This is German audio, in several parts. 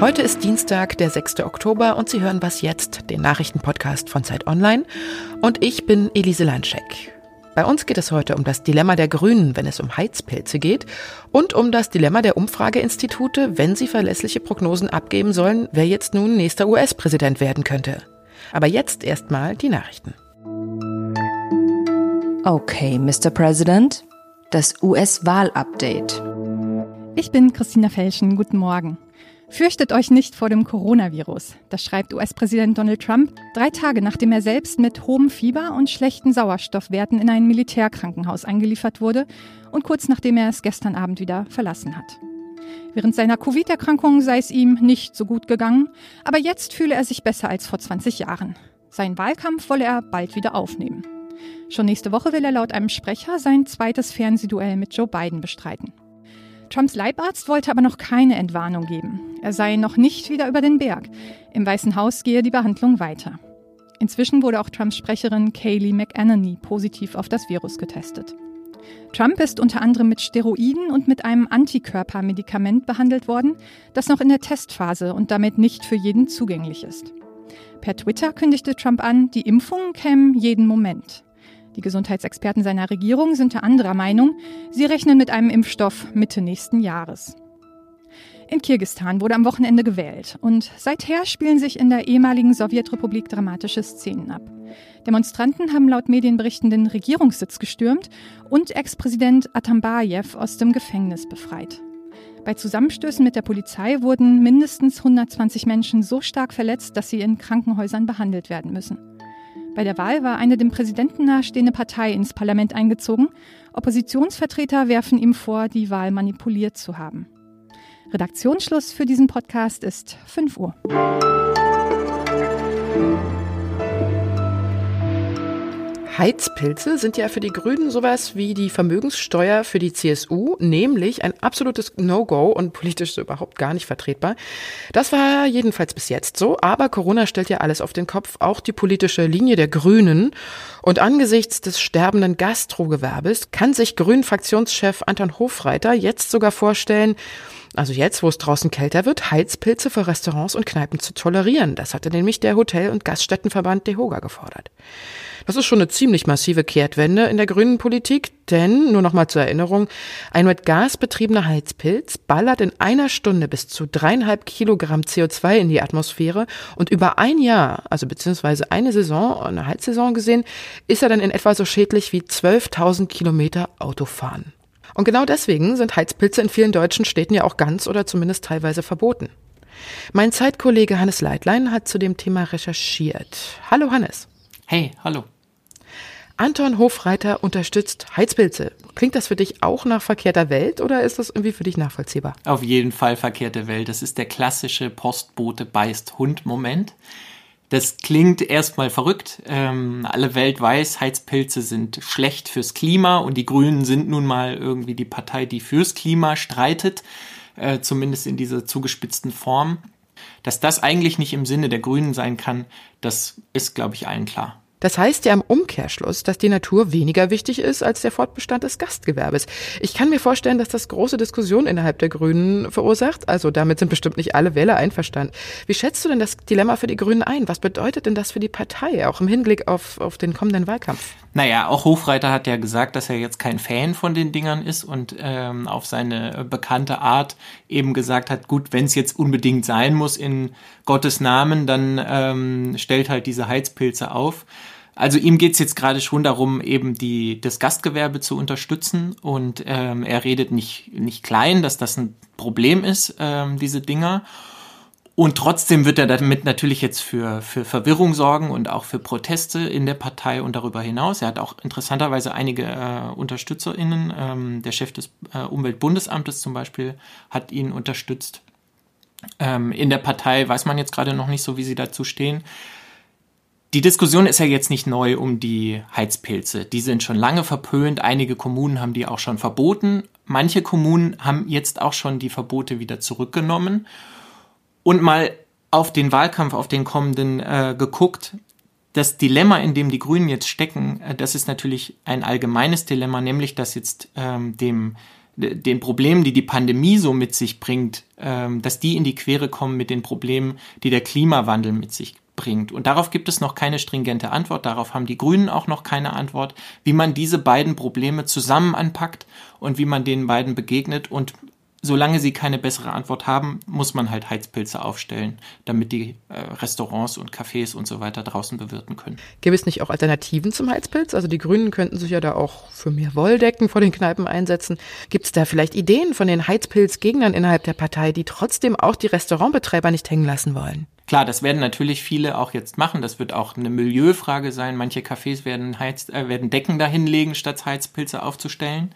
Heute ist Dienstag, der 6. Oktober und Sie hören Was jetzt, den Nachrichtenpodcast von Zeit Online. Und ich bin Elise Landscheck. Bei uns geht es heute um das Dilemma der Grünen, wenn es um Heizpilze geht und um das Dilemma der Umfrageinstitute, wenn sie verlässliche Prognosen abgeben sollen, wer jetzt nun nächster US-Präsident werden könnte. Aber jetzt erstmal die Nachrichten. Okay, Mr. President, das US-Wahl-Update. Ich bin Christina Felschen. Guten Morgen. Fürchtet euch nicht vor dem Coronavirus. Das schreibt US-Präsident Donald Trump drei Tage nachdem er selbst mit hohem Fieber und schlechten Sauerstoffwerten in ein Militärkrankenhaus eingeliefert wurde und kurz nachdem er es gestern Abend wieder verlassen hat. Während seiner Covid-Erkrankung sei es ihm nicht so gut gegangen, aber jetzt fühle er sich besser als vor 20 Jahren. Seinen Wahlkampf wolle er bald wieder aufnehmen. Schon nächste Woche will er laut einem Sprecher sein zweites Fernsehduell mit Joe Biden bestreiten. Trumps Leibarzt wollte aber noch keine Entwarnung geben. Er sei noch nicht wieder über den Berg. Im Weißen Haus gehe die Behandlung weiter. Inzwischen wurde auch Trumps Sprecherin Kayleigh McEnany positiv auf das Virus getestet. Trump ist unter anderem mit Steroiden und mit einem Antikörpermedikament behandelt worden, das noch in der Testphase und damit nicht für jeden zugänglich ist. Per Twitter kündigte Trump an, die Impfungen kämen jeden Moment. Die Gesundheitsexperten seiner Regierung sind der anderer Meinung. Sie rechnen mit einem Impfstoff Mitte nächsten Jahres. In Kirgistan wurde am Wochenende gewählt und seither spielen sich in der ehemaligen Sowjetrepublik dramatische Szenen ab. Demonstranten haben laut Medienberichten den Regierungssitz gestürmt und Ex-Präsident Atambayev aus dem Gefängnis befreit. Bei Zusammenstößen mit der Polizei wurden mindestens 120 Menschen so stark verletzt, dass sie in Krankenhäusern behandelt werden müssen. Bei der Wahl war eine dem Präsidenten nahestehende Partei ins Parlament eingezogen. Oppositionsvertreter werfen ihm vor, die Wahl manipuliert zu haben. Redaktionsschluss für diesen Podcast ist 5 Uhr. Heizpilze sind ja für die Grünen sowas wie die Vermögenssteuer für die CSU, nämlich ein absolutes No-Go und politisch überhaupt gar nicht vertretbar. Das war jedenfalls bis jetzt so, aber Corona stellt ja alles auf den Kopf, auch die politische Linie der Grünen. Und angesichts des sterbenden Gastrogewerbes kann sich Grünen-Fraktionschef Anton Hofreiter jetzt sogar vorstellen, also jetzt, wo es draußen kälter wird, Heizpilze für Restaurants und Kneipen zu tolerieren. Das hatte nämlich der Hotel- und Gaststättenverband DEHOGA gefordert. Das ist schon eine ziemlich massive Kehrtwende in der grünen Politik, denn, nur noch mal zur Erinnerung, ein mit Gas betriebener Heizpilz ballert in einer Stunde bis zu dreieinhalb Kilogramm CO2 in die Atmosphäre und über ein Jahr, also beziehungsweise eine Saison, eine Heizsaison gesehen, ist er dann in etwa so schädlich wie 12.000 Kilometer Autofahren. Und genau deswegen sind Heizpilze in vielen deutschen Städten ja auch ganz oder zumindest teilweise verboten. Mein Zeitkollege Hannes Leitlein hat zu dem Thema recherchiert. Hallo Hannes. Hey, hallo. Anton Hofreiter unterstützt Heizpilze. Klingt das für dich auch nach verkehrter Welt oder ist das irgendwie für dich nachvollziehbar? Auf jeden Fall verkehrte Welt. Das ist der klassische Postbote beißt Hund-Moment. Das klingt erstmal verrückt. Ähm, alle Welt weiß, Heizpilze sind schlecht fürs Klima und die Grünen sind nun mal irgendwie die Partei, die fürs Klima streitet, äh, zumindest in dieser zugespitzten Form. Dass das eigentlich nicht im Sinne der Grünen sein kann, das ist, glaube ich, allen klar. Das heißt ja im Umkehrschluss, dass die Natur weniger wichtig ist als der Fortbestand des Gastgewerbes. Ich kann mir vorstellen, dass das große Diskussionen innerhalb der Grünen verursacht. Also damit sind bestimmt nicht alle Wähler einverstanden. Wie schätzt du denn das Dilemma für die Grünen ein? Was bedeutet denn das für die Partei, auch im Hinblick auf, auf den kommenden Wahlkampf? Naja, auch Hofreiter hat ja gesagt, dass er jetzt kein Fan von den Dingern ist und ähm, auf seine bekannte Art eben gesagt hat, gut, wenn es jetzt unbedingt sein muss in Gottes Namen, dann ähm, stellt halt diese Heizpilze auf. Also ihm geht's jetzt gerade schon darum, eben die, das Gastgewerbe zu unterstützen und ähm, er redet nicht, nicht klein, dass das ein Problem ist, ähm, diese Dinger. Und trotzdem wird er damit natürlich jetzt für, für Verwirrung sorgen und auch für Proteste in der Partei und darüber hinaus. Er hat auch interessanterweise einige äh, UnterstützerInnen. Ähm, der Chef des äh, Umweltbundesamtes zum Beispiel hat ihn unterstützt. Ähm, in der Partei weiß man jetzt gerade noch nicht so, wie sie dazu stehen. Die Diskussion ist ja jetzt nicht neu um die Heizpilze. Die sind schon lange verpönt. Einige Kommunen haben die auch schon verboten. Manche Kommunen haben jetzt auch schon die Verbote wieder zurückgenommen. Und mal auf den Wahlkampf, auf den kommenden äh, geguckt. Das Dilemma, in dem die Grünen jetzt stecken, äh, das ist natürlich ein allgemeines Dilemma, nämlich dass jetzt ähm, dem den Problemen, die die Pandemie so mit sich bringt, ähm, dass die in die Quere kommen mit den Problemen, die der Klimawandel mit sich bringt. Und darauf gibt es noch keine stringente Antwort. Darauf haben die Grünen auch noch keine Antwort, wie man diese beiden Probleme zusammen anpackt und wie man den beiden begegnet und solange sie keine bessere Antwort haben, muss man halt Heizpilze aufstellen, damit die äh, Restaurants und Cafés und so weiter draußen bewirten können. Gibt es nicht auch Alternativen zum Heizpilz? Also die Grünen könnten sich ja da auch für mehr Wolldecken vor den Kneipen einsetzen. Gibt es da vielleicht Ideen von den Heizpilzgegnern innerhalb der Partei, die trotzdem auch die Restaurantbetreiber nicht hängen lassen wollen? Klar, das werden natürlich viele auch jetzt machen. Das wird auch eine Milieufrage sein. Manche Cafés werden, Heiz, äh, werden Decken dahinlegen, statt Heizpilze aufzustellen.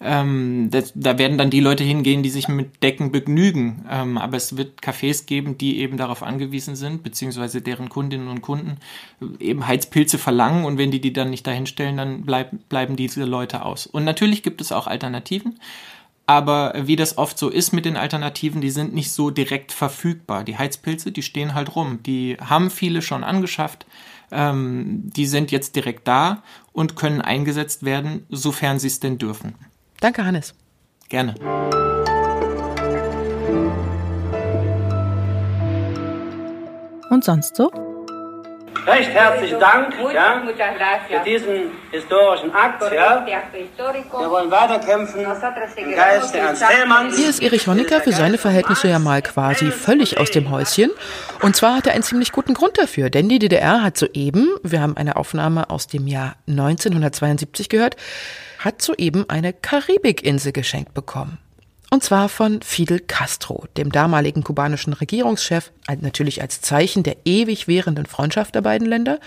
Ähm, das, da werden dann die Leute hingehen, die sich mit Decken begnügen. Ähm, aber es wird Cafés geben, die eben darauf angewiesen sind, beziehungsweise deren Kundinnen und Kunden eben Heizpilze verlangen. Und wenn die die dann nicht dahinstellen, dann bleib, bleiben diese Leute aus. Und natürlich gibt es auch Alternativen. Aber wie das oft so ist mit den Alternativen, die sind nicht so direkt verfügbar. Die Heizpilze, die stehen halt rum. Die haben viele schon angeschafft. Ähm, die sind jetzt direkt da und können eingesetzt werden, sofern sie es denn dürfen. Danke, Hannes. Gerne. Und sonst so? Recht herzlichen Dank ja, für diesen historischen Akt. Ja. Wir wollen weiterkämpfen im Geiste Ernst Hellmanns. Hier ist Erich Honecker für seine Verhältnisse ja mal quasi völlig aus dem Häuschen. Und zwar hat er einen ziemlich guten Grund dafür, denn die DDR hat soeben, wir haben eine Aufnahme aus dem Jahr 1972 gehört, hat soeben eine Karibikinsel geschenkt bekommen. Und zwar von Fidel Castro, dem damaligen kubanischen Regierungschef, natürlich als Zeichen der ewig währenden Freundschaft der beiden Länder.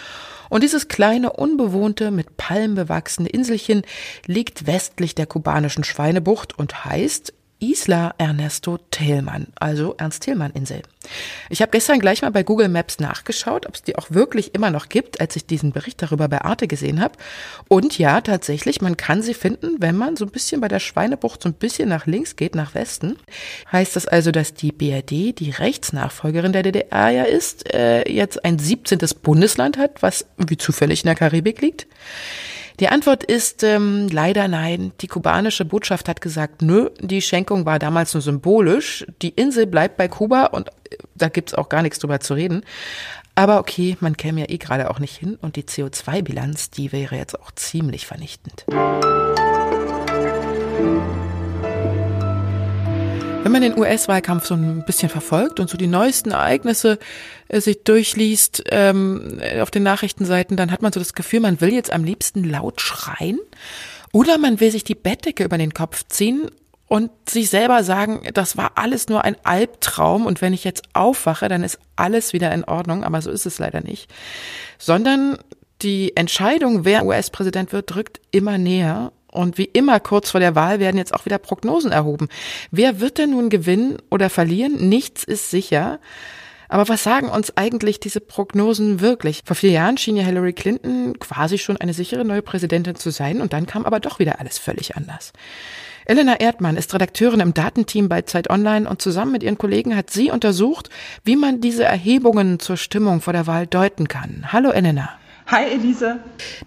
Und dieses kleine, unbewohnte, mit Palmen bewachsene Inselchen liegt westlich der kubanischen Schweinebucht und heißt Isla Ernesto Tillmann, also Ernst Tillmann Insel. Ich habe gestern gleich mal bei Google Maps nachgeschaut, ob es die auch wirklich immer noch gibt, als ich diesen Bericht darüber bei Arte gesehen habe. Und ja, tatsächlich, man kann sie finden, wenn man so ein bisschen bei der Schweinebucht so ein bisschen nach links geht, nach Westen. Heißt das also, dass die BRD, die Rechtsnachfolgerin der DDR ja ist, äh, jetzt ein 17. Bundesland hat, was wie zufällig in der Karibik liegt? Die Antwort ist ähm, leider nein. Die kubanische Botschaft hat gesagt, nö, die Schenkung war damals nur symbolisch. Die Insel bleibt bei Kuba und äh, da gibt's auch gar nichts drüber zu reden. Aber okay, man käme ja eh gerade auch nicht hin und die CO2-Bilanz, die wäre jetzt auch ziemlich vernichtend. Wenn man den US-Wahlkampf so ein bisschen verfolgt und so die neuesten Ereignisse äh, sich durchliest ähm, auf den Nachrichtenseiten, dann hat man so das Gefühl, man will jetzt am liebsten laut schreien. Oder man will sich die Bettdecke über den Kopf ziehen und sich selber sagen, das war alles nur ein Albtraum und wenn ich jetzt aufwache, dann ist alles wieder in Ordnung, aber so ist es leider nicht. Sondern die Entscheidung, wer US-Präsident wird, drückt immer näher und wie immer kurz vor der Wahl werden jetzt auch wieder Prognosen erhoben. Wer wird denn nun gewinnen oder verlieren? Nichts ist sicher. Aber was sagen uns eigentlich diese Prognosen wirklich? Vor vier Jahren schien ja Hillary Clinton quasi schon eine sichere neue Präsidentin zu sein und dann kam aber doch wieder alles völlig anders. Elena Erdmann ist Redakteurin im Datenteam bei Zeit Online und zusammen mit ihren Kollegen hat sie untersucht, wie man diese Erhebungen zur Stimmung vor der Wahl deuten kann. Hallo Elena. Hi Elise.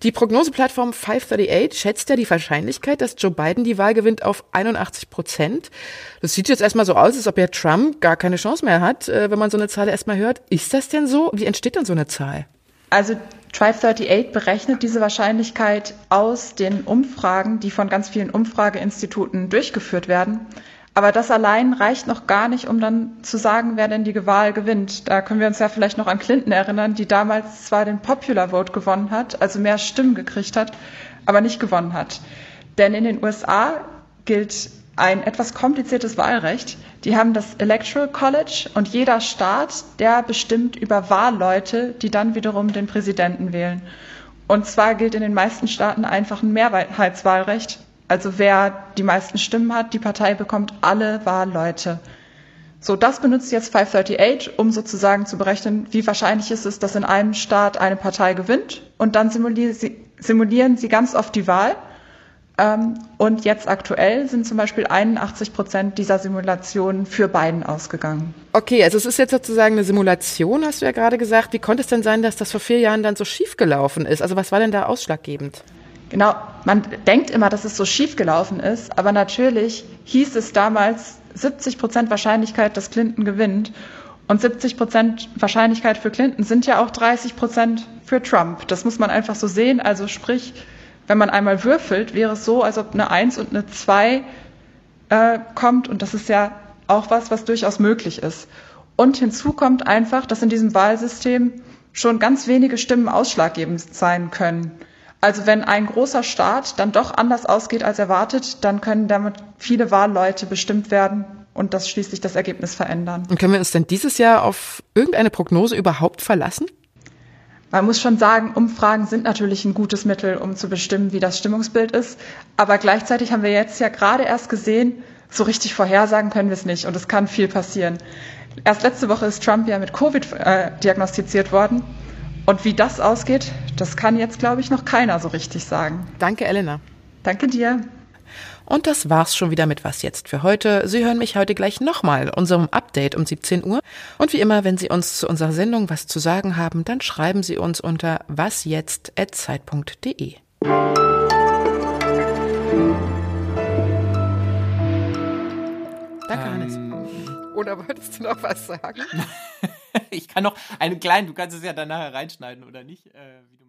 Die Prognoseplattform 538 schätzt ja die Wahrscheinlichkeit, dass Joe Biden die Wahl gewinnt auf 81 Prozent. Das sieht jetzt erstmal so aus, als ob ja Trump gar keine Chance mehr hat, äh, wenn man so eine Zahl erstmal hört. Ist das denn so? Wie entsteht denn so eine Zahl? Also 538 berechnet diese Wahrscheinlichkeit aus den Umfragen, die von ganz vielen Umfrageinstituten durchgeführt werden. Aber das allein reicht noch gar nicht, um dann zu sagen, wer denn die Wahl gewinnt. Da können wir uns ja vielleicht noch an Clinton erinnern, die damals zwar den Popular Vote gewonnen hat, also mehr Stimmen gekriegt hat, aber nicht gewonnen hat. Denn in den USA gilt ein etwas kompliziertes Wahlrecht. Die haben das Electoral College und jeder Staat, der bestimmt über Wahlleute, die dann wiederum den Präsidenten wählen. Und zwar gilt in den meisten Staaten einfach ein Mehrheitswahlrecht. Also wer die meisten Stimmen hat, die Partei bekommt alle Wahlleute. So, das benutzt jetzt 538, um sozusagen zu berechnen, wie wahrscheinlich ist es, dass in einem Staat eine Partei gewinnt. Und dann simulieren sie, simulieren sie ganz oft die Wahl. Ähm, und jetzt aktuell sind zum Beispiel 81 Prozent dieser Simulationen für Biden ausgegangen. Okay, also es ist jetzt sozusagen eine Simulation, hast du ja gerade gesagt. Wie konnte es denn sein, dass das vor vier Jahren dann so schief gelaufen ist? Also was war denn da ausschlaggebend? Genau, man denkt immer, dass es so schief gelaufen ist, aber natürlich hieß es damals 70 Prozent Wahrscheinlichkeit, dass Clinton gewinnt. Und 70 Prozent Wahrscheinlichkeit für Clinton sind ja auch 30 Prozent für Trump. Das muss man einfach so sehen. Also sprich, wenn man einmal würfelt, wäre es so, als ob eine 1 und eine 2 äh, kommt. Und das ist ja auch was, was durchaus möglich ist. Und hinzu kommt einfach, dass in diesem Wahlsystem schon ganz wenige Stimmen ausschlaggebend sein können. Also wenn ein großer Staat dann doch anders ausgeht als erwartet, dann können damit viele Wahlleute bestimmt werden und das schließlich das Ergebnis verändern. Und können wir uns denn dieses Jahr auf irgendeine Prognose überhaupt verlassen? Man muss schon sagen, Umfragen sind natürlich ein gutes Mittel, um zu bestimmen, wie das Stimmungsbild ist. Aber gleichzeitig haben wir jetzt ja gerade erst gesehen, so richtig vorhersagen können wir es nicht und es kann viel passieren. Erst letzte Woche ist Trump ja mit Covid äh, diagnostiziert worden. Und wie das ausgeht, das kann jetzt, glaube ich, noch keiner so richtig sagen. Danke, Elena. Danke dir. Und das war's schon wieder mit Was jetzt für heute. Sie hören mich heute gleich nochmal, unserem Update um 17 Uhr. Und wie immer, wenn Sie uns zu unserer Sendung was zu sagen haben, dann schreiben Sie uns unter wasjetzt.zeit.de. Danke, Hannes. Ähm, Oder wolltest du noch was sagen? ich kann noch einen kleinen, du kannst es ja dann nachher reinschneiden oder nicht, äh, wie du